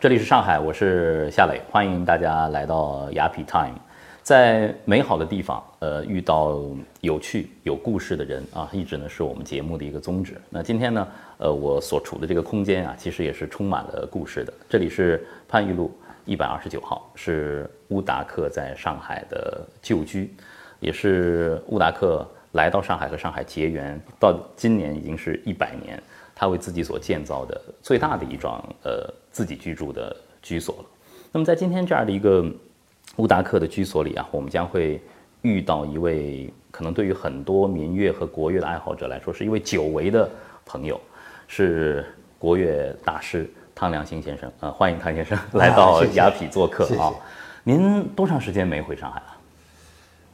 这里是上海，我是夏磊，欢迎大家来到雅痞 Time。在美好的地方，呃，遇到有趣有故事的人啊，一直呢是我们节目的一个宗旨。那今天呢，呃，我所处的这个空间啊，其实也是充满了故事的。这里是番禺路一百二十九号，是乌达克在上海的旧居，也是乌达克来到上海和上海结缘，到今年已经是一百年。他为自己所建造的最大的一幢呃自己居住的居所了。那么在今天这样的一个乌达克的居所里啊，我们将会遇到一位可能对于很多民乐和国乐的爱好者来说是一位久违的朋友，是国乐大师汤良兴先生啊，欢迎汤先生 来到雅痞做客啊。您多长时间没回上海了？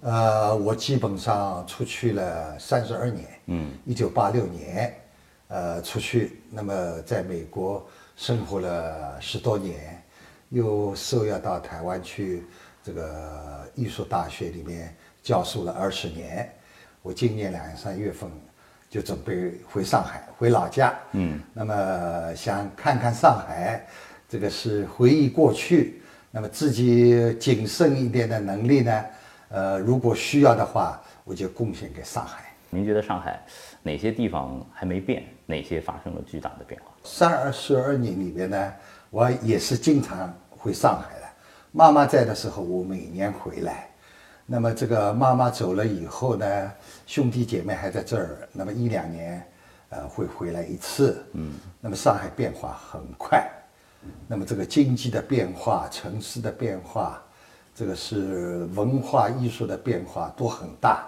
呃，我基本上出去了三十二年，嗯，一九八六年。呃，出去，那么在美国生活了十多年，又受邀到台湾去这个艺术大学里面教书了二十年。我今年两三月份就准备回上海，回老家。嗯，那么想看看上海，这个是回忆过去。那么自己谨慎一点的能力呢，呃，如果需要的话，我就贡献给上海。您觉得上海哪些地方还没变？哪些发生了巨大的变化？三二十二年里边呢，我也是经常回上海的。妈妈在的时候，我每年回来。那么这个妈妈走了以后呢，兄弟姐妹还在这儿，那么一两年，呃，会回来一次。嗯。那么上海变化很快，那么这个经济的变化、城市的变化，这个是文化艺术的变化都很大。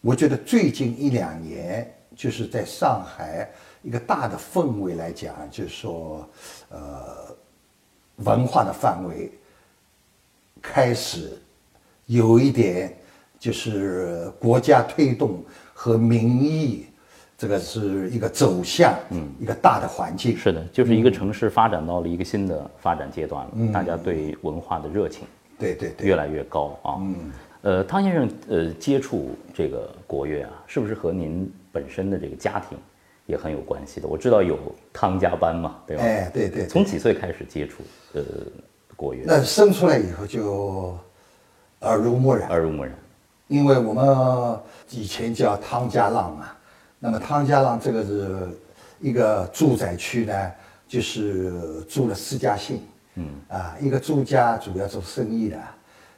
我觉得最近一两年，就是在上海一个大的氛围来讲，就是说，呃，文化的范围开始有一点，就是国家推动和民意，这个是一个走向，嗯，一个大的环境。是的，就是一个城市发展到了一个新的发展阶段了，大家对文化的热情，对对对，越来越高啊。嗯。呃，汤先生，呃，接触这个国乐啊，是不是和您本身的这个家庭也很有关系的？我知道有汤家班嘛，对吧？哎，对对。从几岁开始接触呃国乐？那生出来以后就耳濡目染，耳濡目染。因为我们以前叫汤家浪嘛，那么汤家浪这个是一个住宅区呢，就是住了四家姓，嗯啊，一个住家主要做生意的，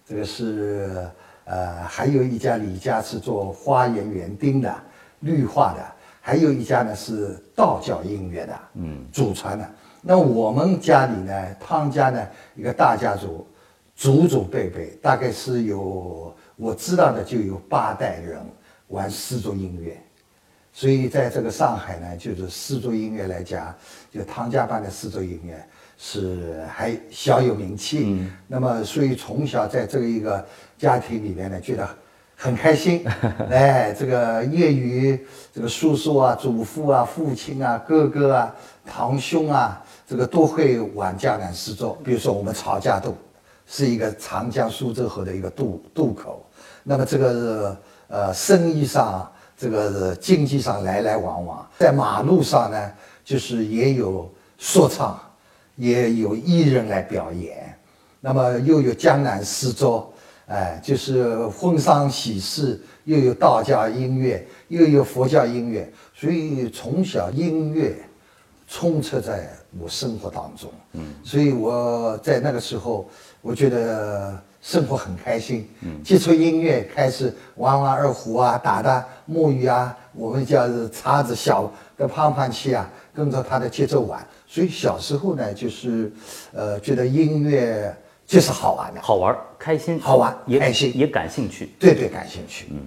这个是。呃，还有一家李家是做花园园丁的，绿化的，还有一家呢是道教音乐的，嗯，祖传的。那我们家里呢，汤家呢一个大家族，祖祖辈辈大概是有我知道的就有八代人玩丝竹音乐，所以在这个上海呢，就是丝竹音乐来讲，就汤家班的丝竹音乐。是还小有名气，那么所以从小在这个一个家庭里面呢，觉得很开心。哎，这个业余这个叔叔啊、祖父啊、父亲啊、哥哥啊、堂兄啊，这个都会玩江南诗作。比如说我们曹家渡，是一个长江苏州河的一个渡渡口。那么这个呃生意上，这个经济上来来往往，在马路上呢，就是也有说唱。也有艺人来表演，那么又有江南诗作，哎，就是婚丧喜事，又有道教音乐，又有佛教音乐，所以从小音乐充斥在我生活当中。嗯，所以我在那个时候，我觉得生活很开心。嗯，接触音乐，开始玩玩二胡啊，打打木鱼啊，我们叫叉子小的胖胖器啊，跟着他的节奏玩。所以小时候呢，就是，呃，觉得音乐就是好玩的，好玩、开心、好玩、也开心，也感兴趣。对对，感兴趣。嗯，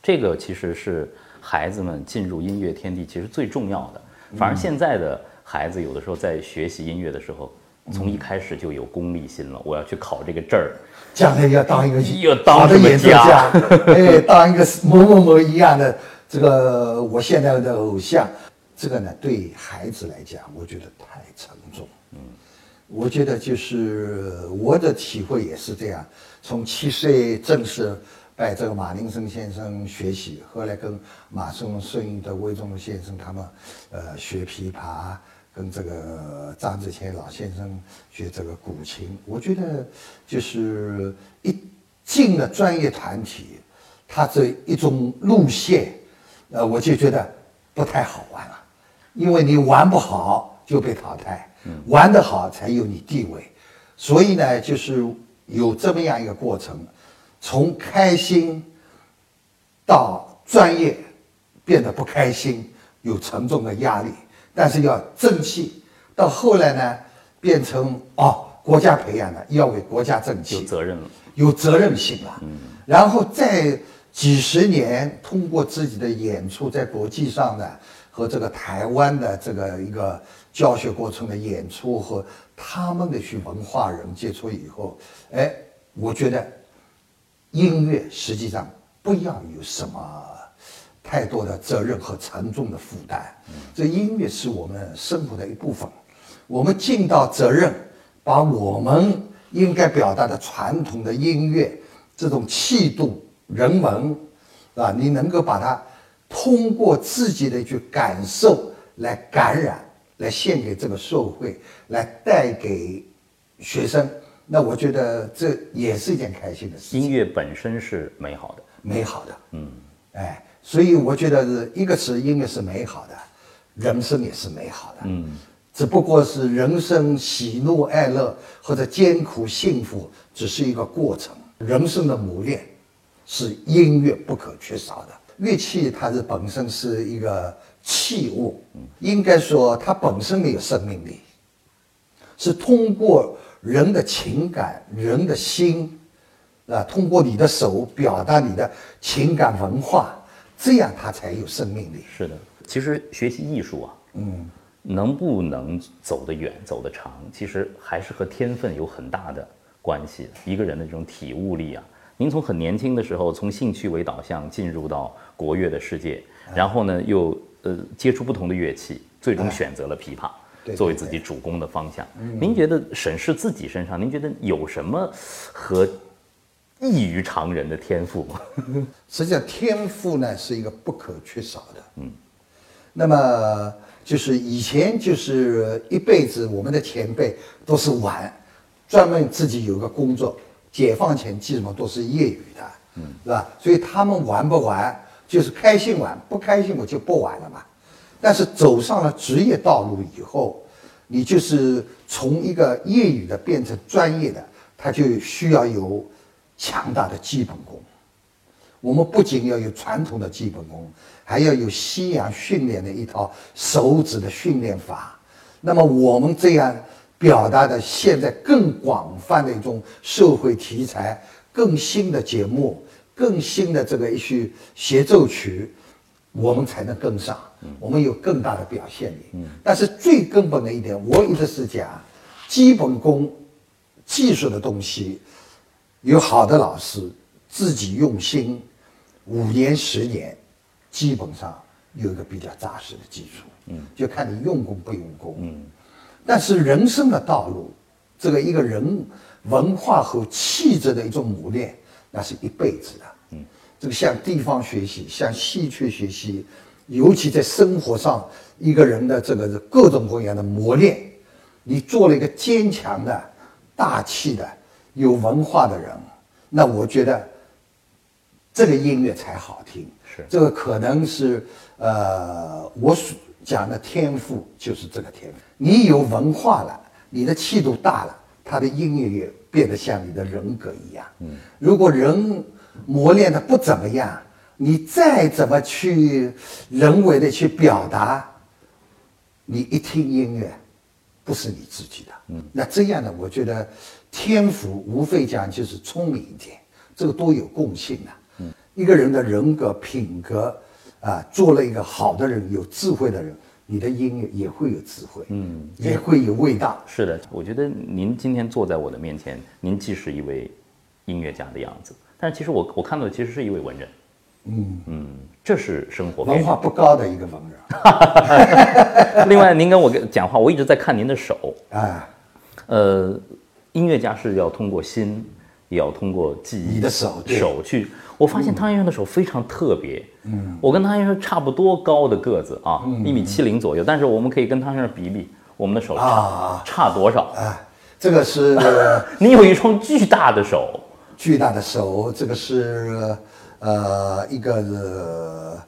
这个其实是孩子们进入音乐天地其实最重要的。反而现在的孩子有的时候在学习音乐的时候，从一开始就有功利心了，我要去考这个证儿，将来要当一个要当的演奏家，哎，当一个某某某一样的这个我现在的偶像。这个呢，对孩子来讲，我觉得太沉重。嗯，我觉得就是我的体会也是这样。从七岁正式拜这个马林生先生学习，后来跟马松、顺的魏忠先生他们，呃，学琵琶，跟这个张志谦老先生学这个古琴，我觉得就是一进了专业团体，他这一种路线，呃，我就觉得不太好玩了，因为你玩不好就被淘汰，玩得好才有你地位，所以呢，就是有这么样一个过程，从开心到专业变得不开心，有沉重的压力，但是要争气。到后来呢，变成哦，国家培养的，要为国家争气，有责任了。有责任心了。嗯，然后再几十年通过自己的演出，在国际上的和这个台湾的这个一个教学过程的演出和他们的去文化人接触以后，哎，我觉得音乐实际上不要有什么太多的责任和沉重的负担。这音乐是我们生活的一部分，我们尽到责任，把我们。应该表达的传统的音乐，这种气度、人文，啊，你能够把它通过自己的去感受来感染，来献给这个社会，来带给学生，那我觉得这也是一件开心的事情。音乐本身是美好的，美好的，嗯，哎，所以我觉得是一个是音乐是美好的，人生也是美好的，嗯。只不过是人生喜怒哀乐或者艰苦幸福，只是一个过程。人生的磨练，是音乐不可缺少的。乐器它是本身是一个器物，应该说它本身没有生命力，是通过人的情感、人的心，啊，通过你的手表达你的情感文化，这样它才有生命力。是的，其实学习艺术啊，嗯。能不能走得远、走得长，其实还是和天分有很大的关系。一个人的这种体悟力啊，您从很年轻的时候，从兴趣为导向进入到国乐的世界，然后呢，又呃接触不同的乐器，最终选择了琵琶作为自己主攻的方向。您觉得审视自己身上，您觉得有什么和异于常人的天赋吗？实际上，天赋呢是一个不可缺少的。嗯，那么。就是以前就是一辈子，我们的前辈都是玩，专门自己有个工作。解放前基本上都是业余的，嗯，是吧？所以他们玩不玩，就是开心玩，不开心我就不玩了嘛。但是走上了职业道路以后，你就是从一个业余的变成专业的，他就需要有强大的基本功。我们不仅要有传统的基本功，还要有西洋训练的一套手指的训练法。那么我们这样表达的现在更广泛的一种社会题材、更新的节目、更新的这个一些协奏曲，我们才能跟上。我们有更大的表现力。但是最根本的一点，我一直是讲，基本功、技术的东西，有好的老师自己用心。五年十年，基本上有一个比较扎实的基础，嗯，就看你用功不用功，嗯。但是人生的道路，这个一个人文化和气质的一种磨练，那是一辈子的，嗯。这个向地方学习，向戏曲学习，尤其在生活上，一个人的这个各种各样的磨练，你做了一个坚强的、大气的、有文化的人，那我觉得。这个音乐才好听，是这个可能是呃，我所讲的天赋就是这个天赋。你有文化了，你的气度大了，他的音乐也变得像你的人格一样。嗯，如果人磨练的不怎么样，你再怎么去人为的去表达，你一听音乐，不是你自己的。嗯，那这样呢，我觉得天赋无非讲就是聪明一点，这个都有共性的。一个人的人格品格，啊，做了一个好的人，有智慧的人，你的音乐也会有智慧，嗯，也会有味道。是的，我觉得您今天坐在我的面前，您既是一位音乐家的样子，但是其实我我看到的其实是一位文人，嗯嗯，这是生活文化不高的一个文人。另外，您跟我讲话，我一直在看您的手啊，呃，音乐家是要通过心。也要通过记忆的手手去。我发现汤先生的手非常特别。嗯，我跟汤先生差不多高的个子啊，一米七零左右。但是我们可以跟汤先生比比，我们的手差、啊差多少？啊，这个是 你有一双巨大的手，巨大的手，这个是呃一个呃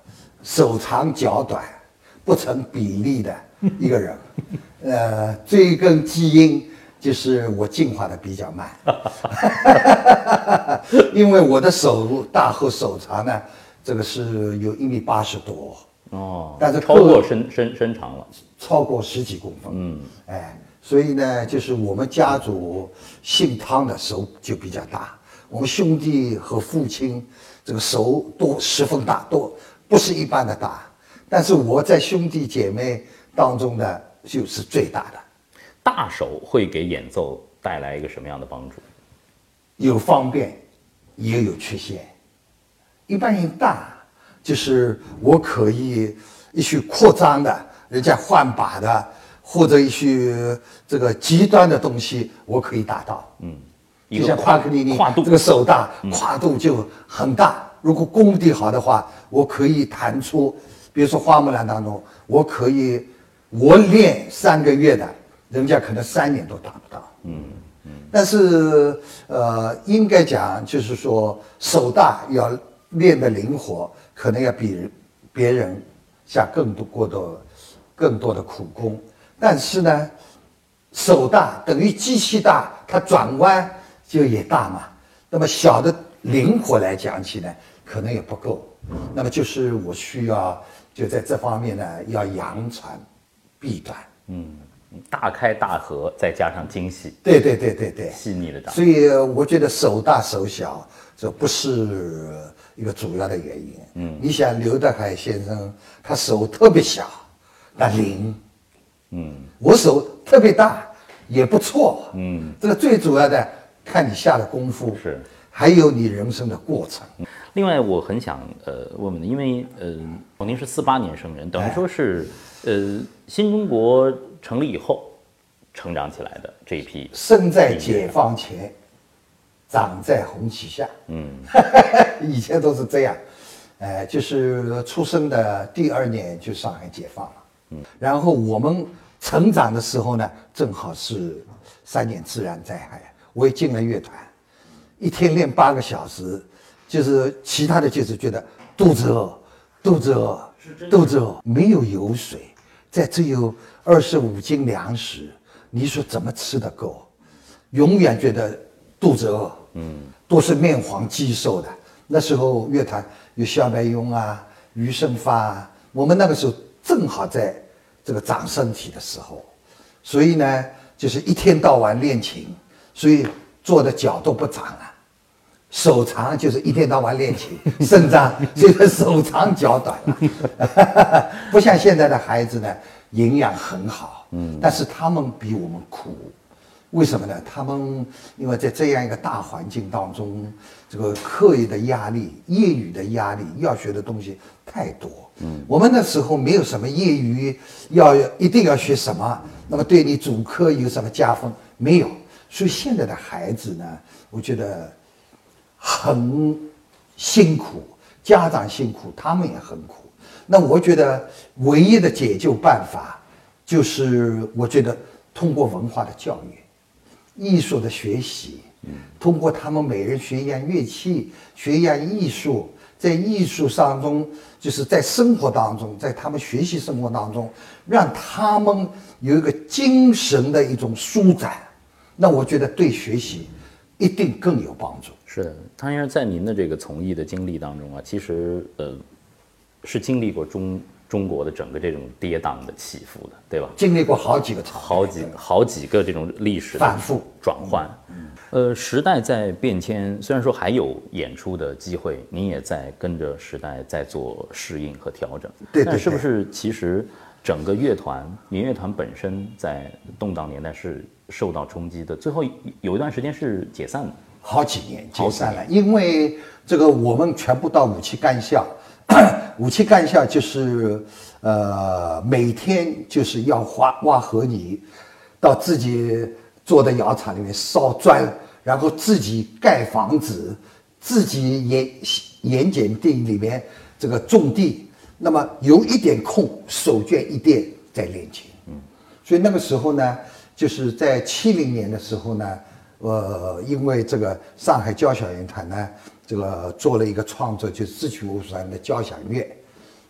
手长脚短、不成比例的一个人。呃，这根基因就是我进化的比较慢，因为我的手大和手长呢，这个是有一米八十多，哦，但是超过身身身长了。超过十几公分。嗯，哎，所以呢，就是我们家族姓汤的手就比较大，我们兄弟和父亲这个手都十分大，都不是一般的大。但是我在兄弟姐妹当中呢，就是最大的，大手会给演奏带来一个什么样的帮助？有方便，也有缺陷。一般人大，就是我可以一些扩张的，人家换把的，或者一些这个极端的东西，我可以达到。嗯，就像一个跨帕克尼尼跨度嗯这个手大，跨度就很大。如果功底好的话，我可以弹出，比如说花木兰当中，我可以我练三个月的，人家可能三年都达不到。嗯嗯。但是，呃，应该讲就是说，手大要练得灵活，可能要比别人下更多过多、更多的苦功。但是呢，手大等于机器大，它转弯就也大嘛。那么小的灵活来讲起来，可能也不够。那么就是我需要就在这方面呢，要扬长避短。嗯大开大合，再加上精细对对对对对。细腻的掌。所以我觉得手大手小这不是一个主要的原因。嗯，你想刘德海先生，他手特别小，那灵。嗯，我手特别大，也不错。嗯，这个最主要的看你下的功夫，是，还有你人生的过程。另外，我很想呃问问你，因为呃，您是四八年生人，等于说是呃新中国成立以后成长起来的这一批。生在解放前，长在红旗下。嗯，以前都是这样，呃，就是出生的第二年就上海解放了。嗯，然后我们成长的时候呢，正好是三年自然灾害，我也进了乐团，一天练八个小时，就是其他的就是觉得肚子饿，肚子饿，肚子饿，没有油水，在只有二十五斤粮食，你说怎么吃得够？永远觉得肚子饿，嗯，都是面黄肌瘦的。那时候乐团有肖白庸啊、余生发啊，我们那个时候正好在这个长身体的时候，所以呢，就是一天到晚练琴，所以做的脚都不长了。手长就是一天到晚练琴，肾脏所以说手长脚短了，不像现在的孩子呢，营养很好，嗯，但是他们比我们苦，为什么呢？他们因为在这样一个大环境当中，这个课业的压力、业余的压力、要学的东西太多，嗯，我们那时候没有什么业余要一定要学什么，那么对你主科有什么加分？没有，所以现在的孩子呢，我觉得。很辛苦，家长辛苦，他们也很苦。那我觉得唯一的解救办法，就是我觉得通过文化的教育、艺术的学习，通过他们每人学一样乐器，学一样艺术，在艺术当中，就是在生活当中，在他们学习生活当中，让他们有一个精神的一种舒展。那我觉得对学习一定更有帮助。是的，汤先生在您的这个从艺的经历当中啊，其实呃是经历过中中国的整个这种跌宕的起伏的，对吧？经历过好几个朝代，好几好几个这种历史的反复转换。呃，时代在变迁，虽然说还有演出的机会，您也在跟着时代在做适应和调整。对对但是不是其实整个乐团民乐团本身在动荡年代是受到冲击的，最后有一段时间是解散的。好几年解散了，因为这个我们全部到武器干校，武器干校就是呃每天就是要挖挖河泥，到自己做的窑厂里面烧砖，然后自己盖房子，自己盐盐碱地里面这个种地，那么有一点空，手绢一垫在练琴。嗯所以那个时候呢，就是在七零年的时候呢，呃，因为这个上海交响乐团呢，这个做了一个创作，就是智取无双的交响乐。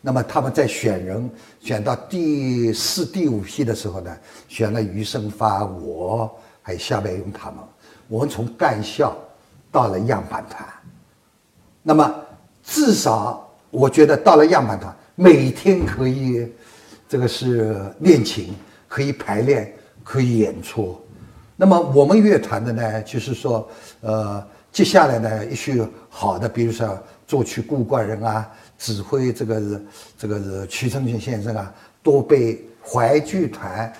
那么他们在选人选到第四、第五批的时候呢，选了余生发，我还有夏白勇他们。我们从干校到了样板团，那么至少我觉得到了样板团，每天可以这个是练琴，可以排练，可以演出。那么我们乐团的呢，就是说，呃，接下来呢，一些好的，比如说作曲顾冠人啊。指挥这个是这个是曲承群先生啊，都被淮剧团、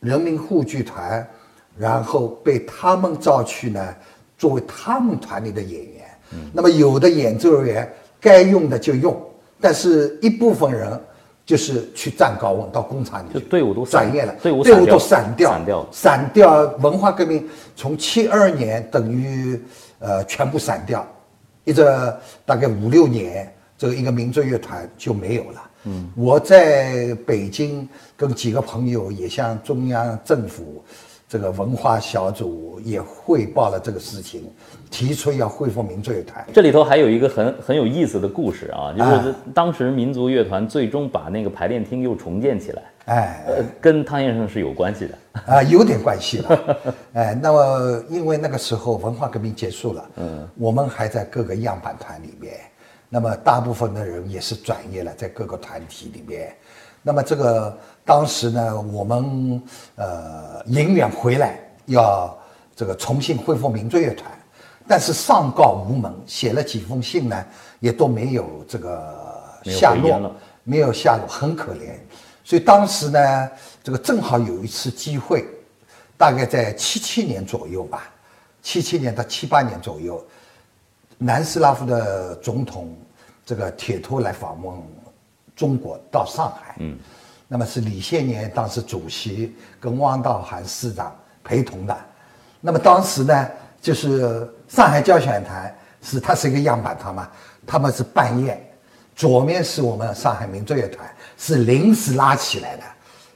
人民沪剧团，然后被他们招去呢，作为他们团里的演员。那么有的演奏人员该用的就用，但是一部分人就是去站高温到工厂里去队伍都转业了，队伍队伍都散掉，散掉，散掉。文化革命从七二年等于呃全部散掉，一直大概五六年。这个一个民族乐团就没有了。嗯，我在北京跟几个朋友也向中央政府这个文化小组也汇报了这个事情，提出要恢复民族乐团。这里头还有一个很很有意思的故事啊，就是当时民族乐团最终把那个排练厅又重建起来，哎，呃，跟汤先生是有关系的啊，有点关系了。哎，那么因为那个时候文化革命结束了，嗯，我们还在各个样板团里面。那么大部分的人也是转业了，在各个团体里面。那么这个当时呢，我们呃迎远回来要这个重新恢复民族乐团，但是上告无门，写了几封信呢，也都没有这个下落，没有下落，很可怜。所以当时呢，这个正好有一次机会，大概在七七年左右吧，七七年到七八年左右，南斯拉夫的总统。这个铁托来访问中国到上海，嗯，那么是李先年当时主席跟汪道涵市长陪同的，那么当时呢，就是上海交响乐团是它是一个样板团嘛，他们是半夜，左面是我们上海民族乐团是临时拉起来的，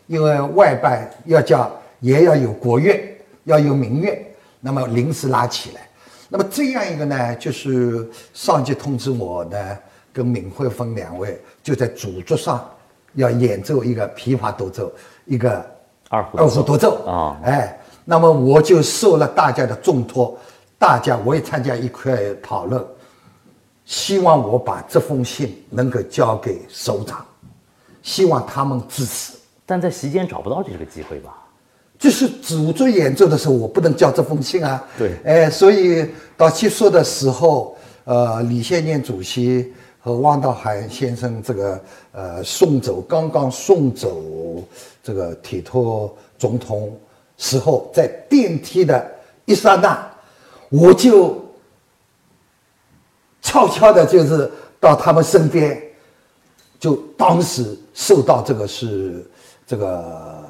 因为外办要叫也要有国乐要有民乐，那么临时拉起来，那么这样一个呢，就是上级通知我呢。跟闵惠芬两位就在主桌上要演奏一个琵琶独奏，一个二胡二胡独奏啊！哎，那么我就受了大家的重托，大家我也参加一块讨论，希望我把这封信能够交给首长，希望他们支持。但在席间找不到这个机会吧？就是主桌演奏的时候，我不能交这封信啊。对，哎，所以到结束的时候，呃，李先念主席。和汪道涵先生这个呃送走刚刚送走这个铁托总统时候，在电梯的一刹那，我就悄悄的，就是到他们身边，就当时受到这个是这个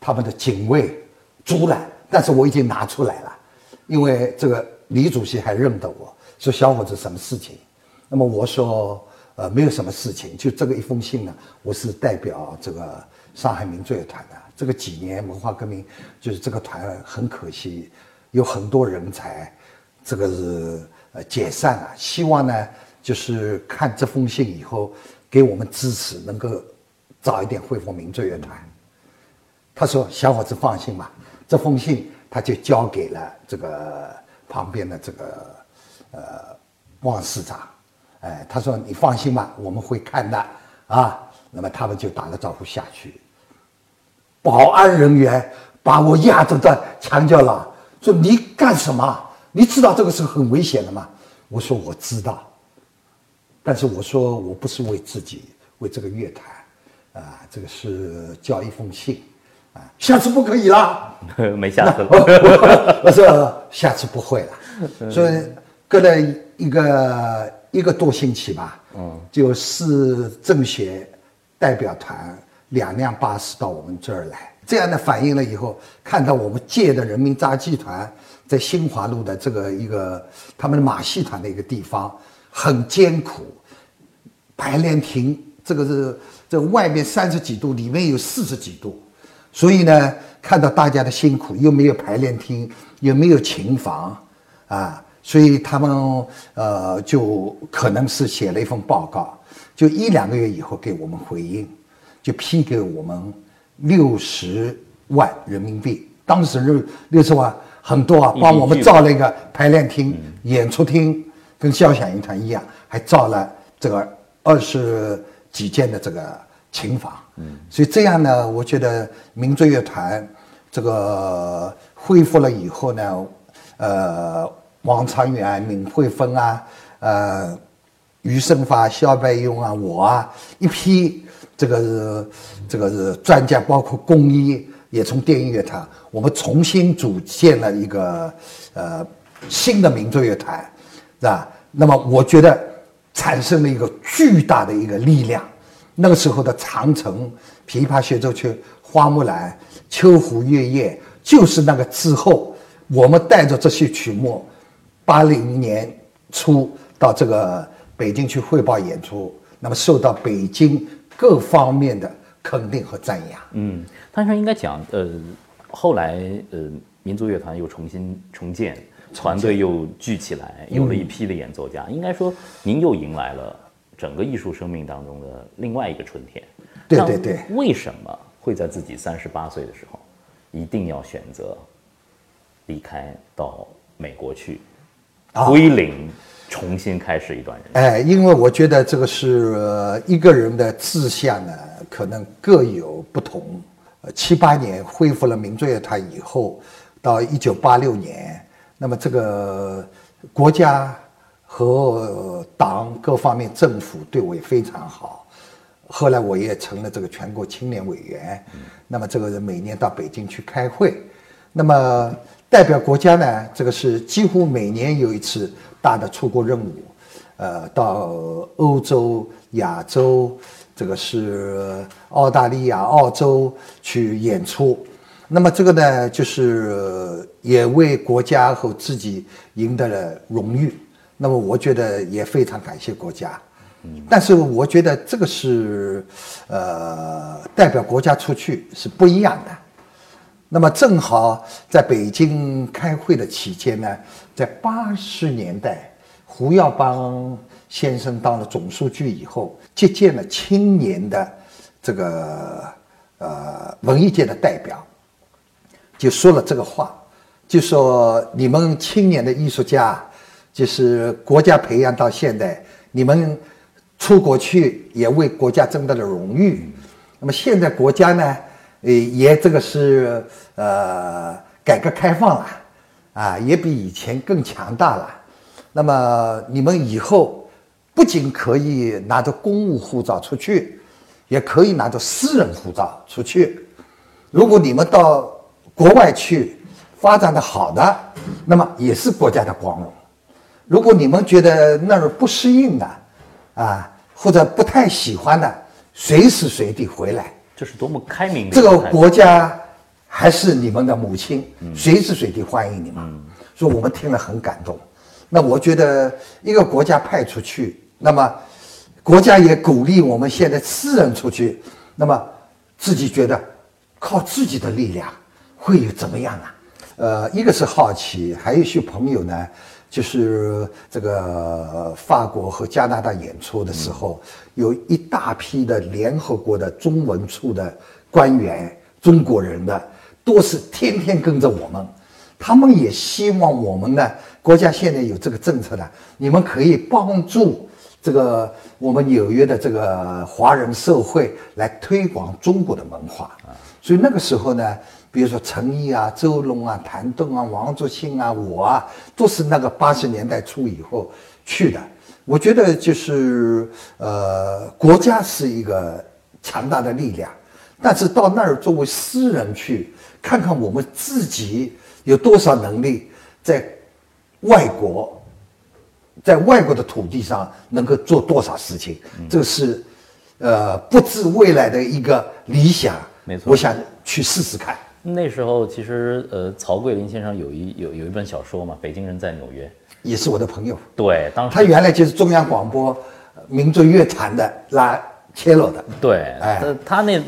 他们的警卫阻拦，但是我已经拿出来了，因为这个李主席还认得我，说小伙子什么事情。那么我说，呃，没有什么事情，就这个一封信呢。我是代表这个上海民族乐团的。这个几年文化革命，就是这个团很可惜，有很多人才，这个是呃解散了。希望呢，就是看这封信以后，给我们支持，能够早一点恢复民族乐团。他说：“小伙子放心吧。”这封信他就交给了这个旁边的这个呃汪市长。哎，他说：“你放心吧，我们会看的啊。”那么他们就打了招呼下去。保安人员把我压着在墙角了，说：“你干什么？你知道这个是很危险的吗？”我说：“我知道。”但是我说我不是为自己，为这个乐团，啊，这个是交一封信，啊，下次不可以啦。没下次 了。我说下次不会了。所以隔了一个。一个多星期吧，嗯，就市政协代表团两辆巴士到我们这儿来，这样的反映了以后，看到我们借的人民杂技团在新华路的这个一个他们的马戏团的一个地方很艰苦，排练厅这个是这外面三十几度，里面有四十几度，所以呢，看到大家的辛苦，又没有排练厅，又没有琴房，啊，所以他们呃就可能是写了一份报告，就一两个月以后给我们回应，就批给我们六十万人民币。当时六六十万很多啊，帮我们造了一个排练厅、演出厅，跟交响乐团一样，还造了这个二十几间的这个琴房。嗯，所以这样呢，我觉得民族乐团这个恢复了以后呢，呃，王长元、闵惠芬啊，呃，余生发、肖白庸啊，我啊，一批这个是这个是专家，包括工医，也从电音乐团，我们重新组建了一个呃新的民族乐团，是吧？那么我觉得产生了一个巨大的一个力量。那个时候的长城、琵琶协奏曲、花木兰、秋湖月夜，就是那个之后，我们带着这些曲目，八零年初到这个北京去汇报演出，那么受到北京各方面的肯定和赞扬。嗯，但是应该讲，呃，后来呃，民族乐团又重新重建，团队又聚起来，有了一批的演奏家。应该说，您又迎来了。整个艺术生命当中的另外一个春天，对对对，为什么会在自己三十八岁的时候，一定要选择离开到美国去，归零，重新开始一段人生？哎，因为我觉得这个是一个人的志向呢，可能各有不同。呃，七八年恢复了民族乐团以后，到一九八六年，那么这个国家。和党各方面政府对我也非常好，后来我也成了这个全国青年委员，那么这个人每年到北京去开会，那么代表国家呢，这个是几乎每年有一次大的出国任务，呃，到欧洲、亚洲，这个是澳大利亚、澳洲去演出，那么这个呢，就是也为国家和自己赢得了荣誉。那么我觉得也非常感谢国家，但是我觉得这个是，呃，代表国家出去是不一样的。那么正好在北京开会的期间呢，在八十年代，胡耀邦先生当了总书记以后，接见了青年的这个呃文艺界的代表，就说了这个话，就说你们青年的艺术家。就是国家培养到现在，你们出国去也为国家争得了荣誉。那么现在国家呢，呃，也这个是呃改革开放了，啊，也比以前更强大了。那么你们以后不仅可以拿着公务护照出去，也可以拿着私人护照出去。如果你们到国外去发展的好的，那么也是国家的光荣。如果你们觉得那儿不适应的，啊，或者不太喜欢的，随时随地回来，这是多么开明的！这个国家还是你们的母亲，随时随地欢迎你们。所以我们听了很感动。那我觉得一个国家派出去，那么国家也鼓励我们现在私人出去，那么自己觉得靠自己的力量会有怎么样呢？呃，一个是好奇，还有一些朋友呢。就是这个法国和加拿大演出的时候，有一大批的联合国的中文处的官员，中国人的都是天天跟着我们，他们也希望我们呢，国家现在有这个政策呢，你们可以帮助这个我们纽约的这个华人社会来推广中国的文化，所以那个时候呢。比如说陈毅啊、周龙啊、谭盾啊、王竹信啊，我啊，都是那个八十年代初以后去的。我觉得就是呃，国家是一个强大的力量，但是到那儿作为私人去看看我们自己有多少能力，在外国，在外国的土地上能够做多少事情，这是呃，不知未来的一个理想。没错，我想去试试看。那时候其实，呃，曹桂林先生有一有有一本小说嘛，《北京人在纽约》，也是我的朋友。对，当时他原来就是中央广播民族乐团的拉切洛的。对，哎呃他那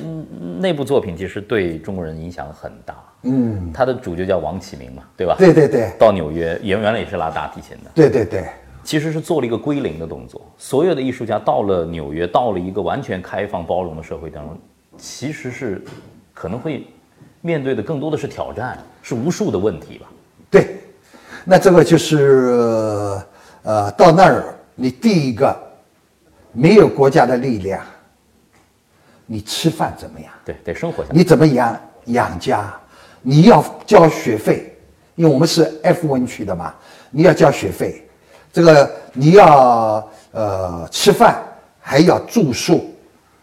那部作品其实对中国人影响很大。嗯，他的主角叫王启明嘛，对吧？对对对到纽约，原原来也是拉大提琴的，对对对，其实是做了一个归零的动作。所有的艺术家到了纽约，到了一个完全开放包容的社会当中，其实是可能会面对的更多的是挑战，是无数的问题吧。对，那这个就是呃，到那儿你第一个没有国家的力量，你吃饭怎么样？对，得生活。你怎么养养家？你要交学费，因为我们是 F 文区的嘛，你要交学费。这个你要呃吃饭，还要住宿。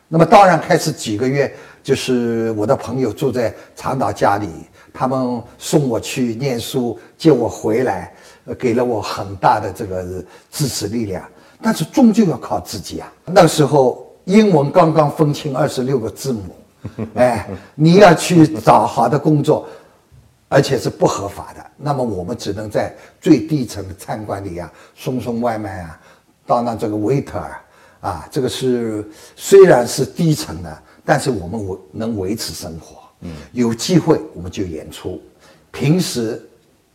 那么当然开始几个月，就是我的朋友住在长岛家里，他们送我去念书，接我回来，呃给了我很大的这个支持力量。但是终究要靠自己啊。那时候英文刚刚分清二十六个字母。哎，你要去找好的工作，而且是不合法的，那么我们只能在最低层的餐馆里啊，送送外卖啊，当当这个 waiter 啊，啊，这个是虽然是低层的，但是我们维能维持生活。嗯，有机会我们就演出，平时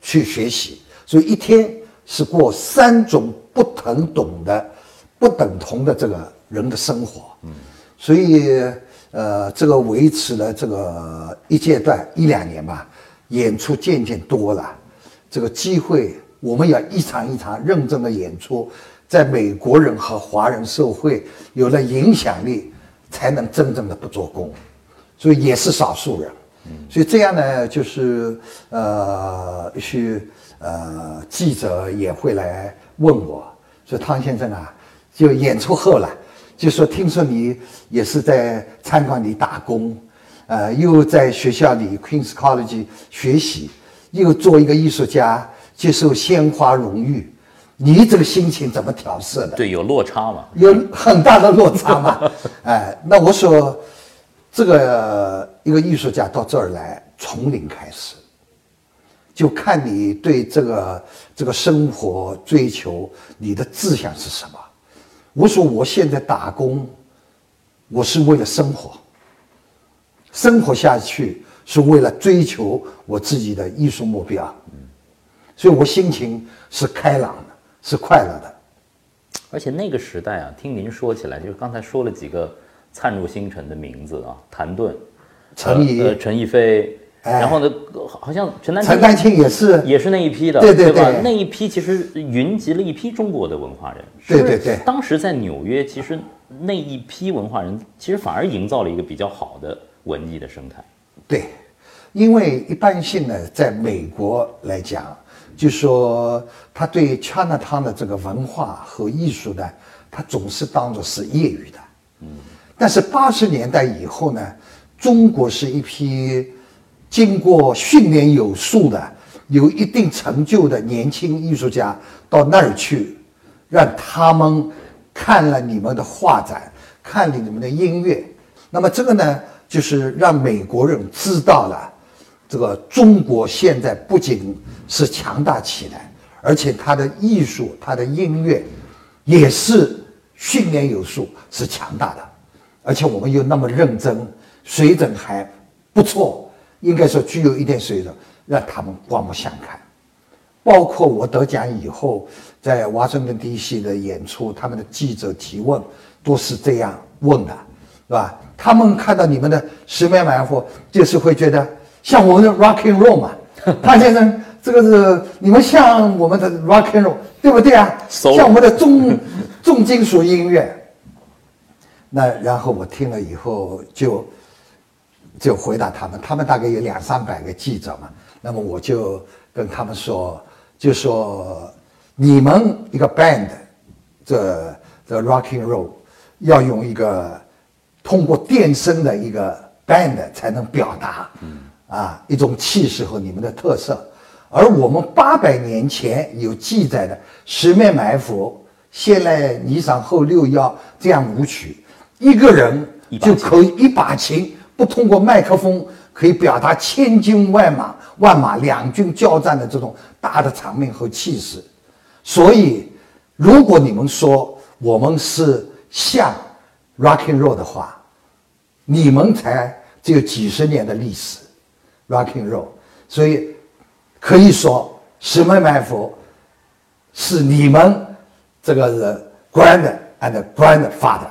去学习，所以一天是过三种不等懂的、不等同的这个人的生活。嗯，所以。呃，这个维持了这个一阶段一两年吧，演出渐渐多了，这个机会我们要一场一场认真的演出，在美国人和华人社会有了影响力，才能真正的不做工，所以也是少数人，所以这样呢，就是呃，一些呃记者也会来问我。说汤先生啊，就演出后了。就说听说你也是在餐馆里打工，呃，又在学校里 Queen's College 学习，又做一个艺术家，接受鲜花荣誉，你这个心情怎么调试的？对，有落差嘛？有很大的落差嘛？哎，那我说，这个一个艺术家到这儿来，从零开始，就看你对这个这个生活追求，你的志向是什么？我说我现在打工，我是为了生活，生活下去是为了追求我自己的艺术目标，所以我心情是开朗的，是快乐的。而且那个时代啊，听您说起来，就是刚才说了几个灿入星辰的名字啊，谭盾、陈怡、呃陈逸飞，哎然后呢，好像陈丹陈丹青也是，也是那一批的，对对吧？对那一批其实云集了一批中国的文化人。是是对对对当时在纽约，其实那一批文化人，其实反而营造了一个比较好的文艺的生态。对，因为一般性呢，在美国来讲，就说他对 China 布的这个文化和艺术呢，他总是当做是业余的。嗯，但是八十年代以后呢，中国是一批经过训练有素的、有一定成就的年轻艺术家到那儿去，让他们看了你们的画展，看了你们的音乐，那么这个呢，就是让美国人知道了，这个中国现在不仅是强大起来，而且它的艺术、它的音乐也是训练有素，是强大的，而且我们又那么认真，水准还不错，应该说具有一点水准，让他们刮目相看。包括我得奖以后，在华盛顿 DC 的演出，他们的记者提问都是这样问的，是吧？他们看到你们的十面埋伏，就是会觉得像我们的 rock and roll 嘛，潘先生，这个是你们像我们的 rock and roll，对不对啊？像我们的重重金属音乐。那然后我听了以后就就回答他们，他们大概有两三百个记者嘛，那么我就跟他们说，就说你们一个 band，这这 rock and roll 要用一个通过电声的一个 band 才能表达，啊一种气势和你们的特色，而我们八百年前有记载的十面埋伏、先来霓裳后六幺这样舞曲，一个人就可以一把琴，不通过麦克风可以表达千军万马、万马两军交战的这种大的场面和气势。所以，如果你们说我们是像 rock and roll 的话，你们才只有几十年的历史，rock and roll，所以可以说石门埋伏是你们这个人 grand and grandfather，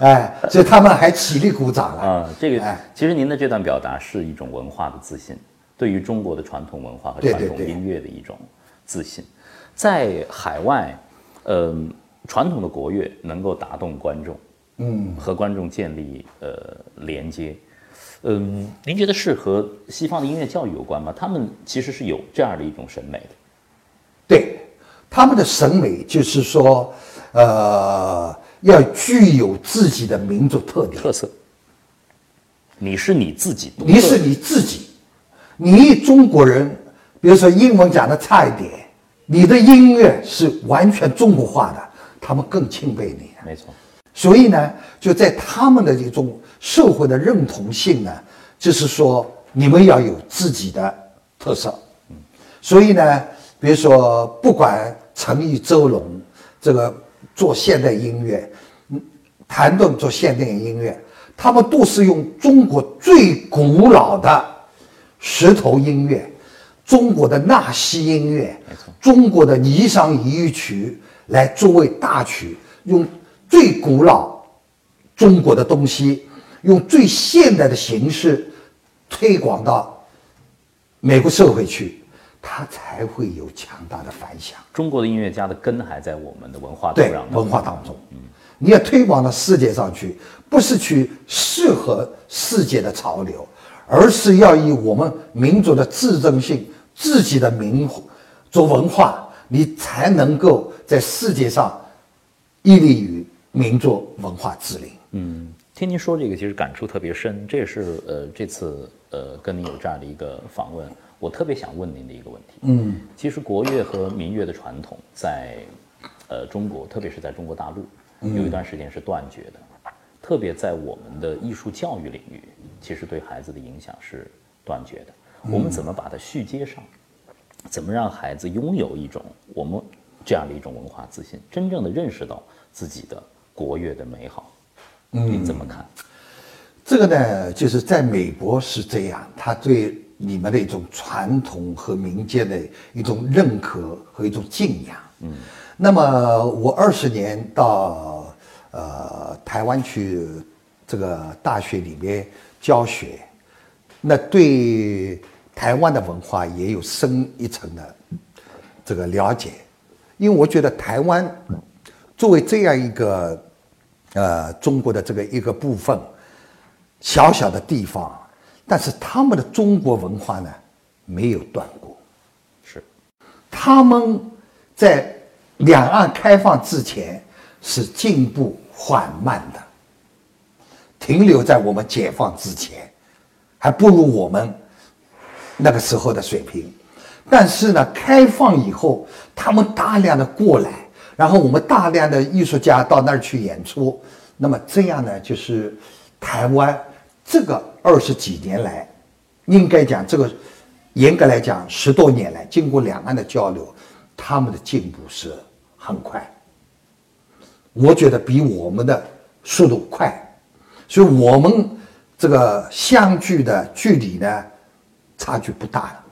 哎，所以他们还起立鼓掌了。啊，这个哎其实您的这段表达是一种文化的自信，对于中国的传统文化和传统音乐的一种自信。在海外，嗯、传统的国乐能够打动观众，嗯，和观众建立呃连接。嗯，您觉得是和西方的音乐教育有关吗？他们其实是有这样的一种审美的。对，他们的审美就是说，呃，要具有自己的民族特点。特色。你是你自己，你是你自己，你中国人，比如说英文讲的差一点，你的音乐是完全中国化的，他们更钦佩你。没错，所以呢，就在他们的这种社会的认同性呢，就是说你们要有自己的特色。所以呢，比如说不管陈毅、周龙这个做现代音乐，嗯，谭盾做现代音乐，他们都是用中国最古老的石头音乐，中国的纳西音乐，中国的霓裳羽衣曲来作为大曲，用最古老中国的东西，用最现代的形式推广到美国社会去，它才会有强大的反响。中国的音乐家的根还在我们的文化土对壤文化当中，你要推广到世界上去，不是去适合世界的潮流，而是要以我们民族的自尊性、自己的民族文化，你才能够在世界上屹立于民族文化之林。嗯，听您说这个，其实感触特别深。这也是呃这次呃跟您有这样的一个访问，我特别想问您的一个问题。嗯，其实国乐和民乐的传统在呃中国，特别是在中国大陆，有一段时间是断绝的。特别在我们的艺术教育领域，其实对孩子的影响是断绝的。我们怎么把它续接上？怎么让孩子拥有一种我们这样的一种文化自信，真正的认识到自己的国乐的美好？嗯，你怎么看？这个呢，就是在美国是这样，他对你们的一种传统和民间的一种认可和一种敬仰。嗯，那么我二十年到呃台湾去这个大学里面教学，那对台湾的文化也有深一层的这个了解，因为我觉得台湾作为这样一个呃中国的这个一个部分，小小的地方，但是他们的中国文化呢没有断过。是他们在两岸开放之前是进步缓慢的，停留在我们解放之前，还不如我们那个时候的水平。但是呢，开放以后，他们大量的过来，然后我们大量的艺术家到那儿去演出，那么这样呢，就是台湾这个二十几年来，应该讲这个严格来讲十多年来，经过两岸的交流，他们的进步是很快。我觉得比我们的速度快，所以我们这个相距的距离呢，差距不大了。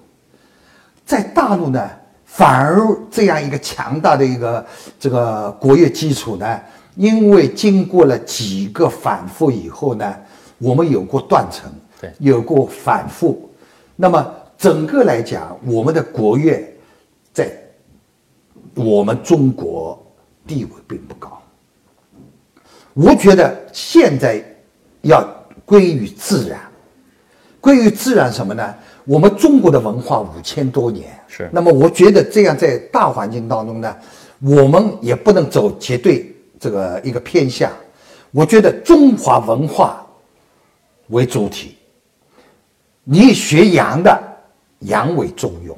在大陆呢，反而这样一个强大的一个这个国乐基础呢，因为经过了几个反复以后呢，我们有过断层，对有过反复，那么整个来讲，我们的国乐在我们中国地位并不高。我觉得现在要归于自然，归于自然什么呢？我们中国的文化五千多年，是那么我觉得这样在大环境当中呢，我们也不能走绝对这个一个偏向。我觉得中华文化为主体，你学洋的，洋为中用；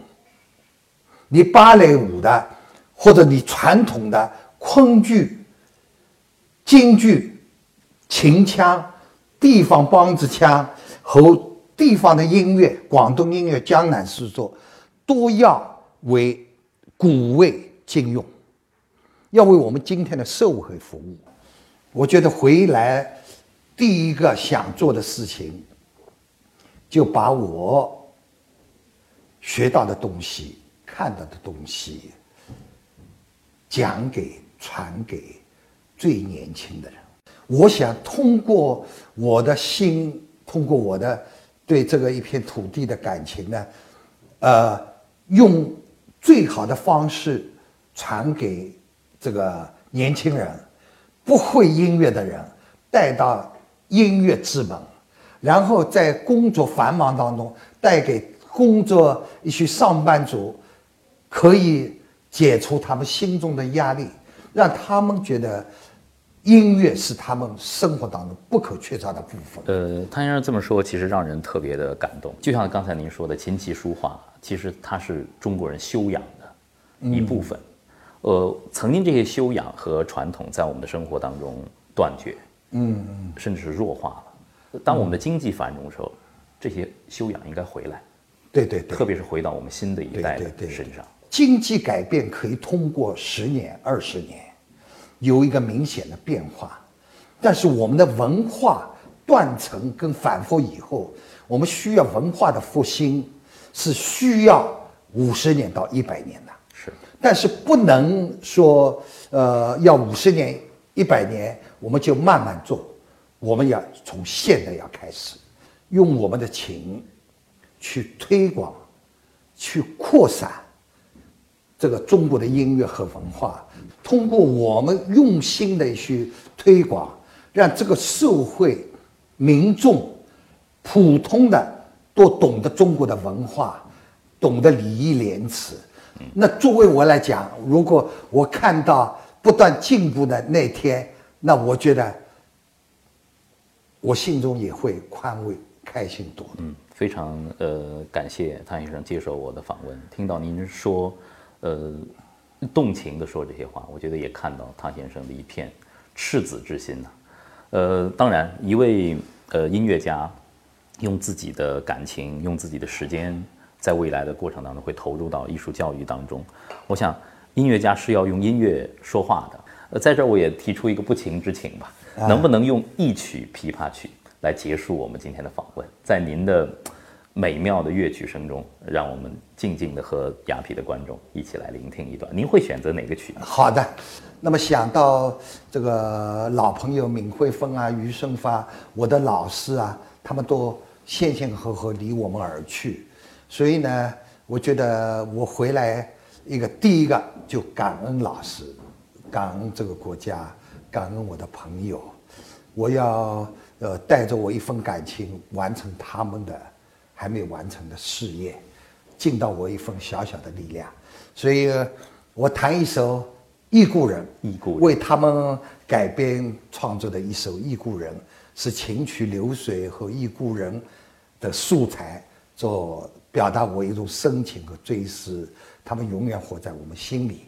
你芭蕾舞的，或者你传统的昆剧、京剧、秦腔、地方梆子腔和地方的音乐，广东音乐、江南诗作，都要为古为今用，要为我们今天的社会服务。我觉得回来第一个想做的事情，就把我学到的东西、看到的东西讲给、传给最年轻的人。我想通过我的心，通过我的对这个一片土地的感情呢，呃，用最好的方式传给这个年轻人。不会音乐的人带到音乐之门，然后在工作繁忙当中带给工作一些上班族，可以解除他们心中的压力，让他们觉得音乐是他们生活当中不可缺少的部分。呃，汤先生这么说，其实让人特别的感动。就像刚才您说的，琴棋书画，其实它是中国人修养的一部分。呃，曾经这些修养和传统在我们的生活当中断绝，嗯，甚至是弱化了。当我们的经济繁荣的时候，这些修养应该回来，对对对，特别是回到我们新的一代的身上。经济改变可以通过十年、二十年有一个明显的变化，但是我们的文化断层跟反复以后，我们需要文化的复兴是需要五十年到一百年的。是但是不能说，呃，要五十年、一百年，我们就慢慢做。我们要从现在要开始，用我们的情去推广、去扩散这个中国的音乐和文化。通过我们用心的去推广，让这个社会民众普通的都懂得中国的文化，懂得礼义廉耻。那作为我来讲，如果我看到不断进步的那天，那我觉得我心中也会宽慰、开心多。嗯，非常呃感谢汤先生接受我的访问。听到您说，呃，动情的说这些话，我觉得也看到汤先生的一片赤子之心呐。呃，当然，一位呃音乐家用自己的感情，用自己的时间。在未来的过程当中，会投入到艺术教育当中。我想，音乐家是要用音乐说话的。呃，在这儿我也提出一个不情之请吧，能不能用一曲琵琶曲来结束我们今天的访问？在您的美妙的乐曲声中，让我们静静的和雅痞的观众一起来聆听一段。您会选择哪个曲？好的。那么想到这个老朋友闵惠芬啊、余生发，我的老师啊，他们都先先后后离我们而去。所以呢，我觉得我回来一个第一个就感恩老师，感恩这个国家，感恩我的朋友，我要呃带着我一份感情完成他们的还没完成的事业，尽到我一份小小的力量。所以，我弹一首《忆故人》，忆故为他们改编创作的一首《忆故人》，是情曲流水和忆故人的素材做。表达我一种深情和追思，他们永远活在我们心里。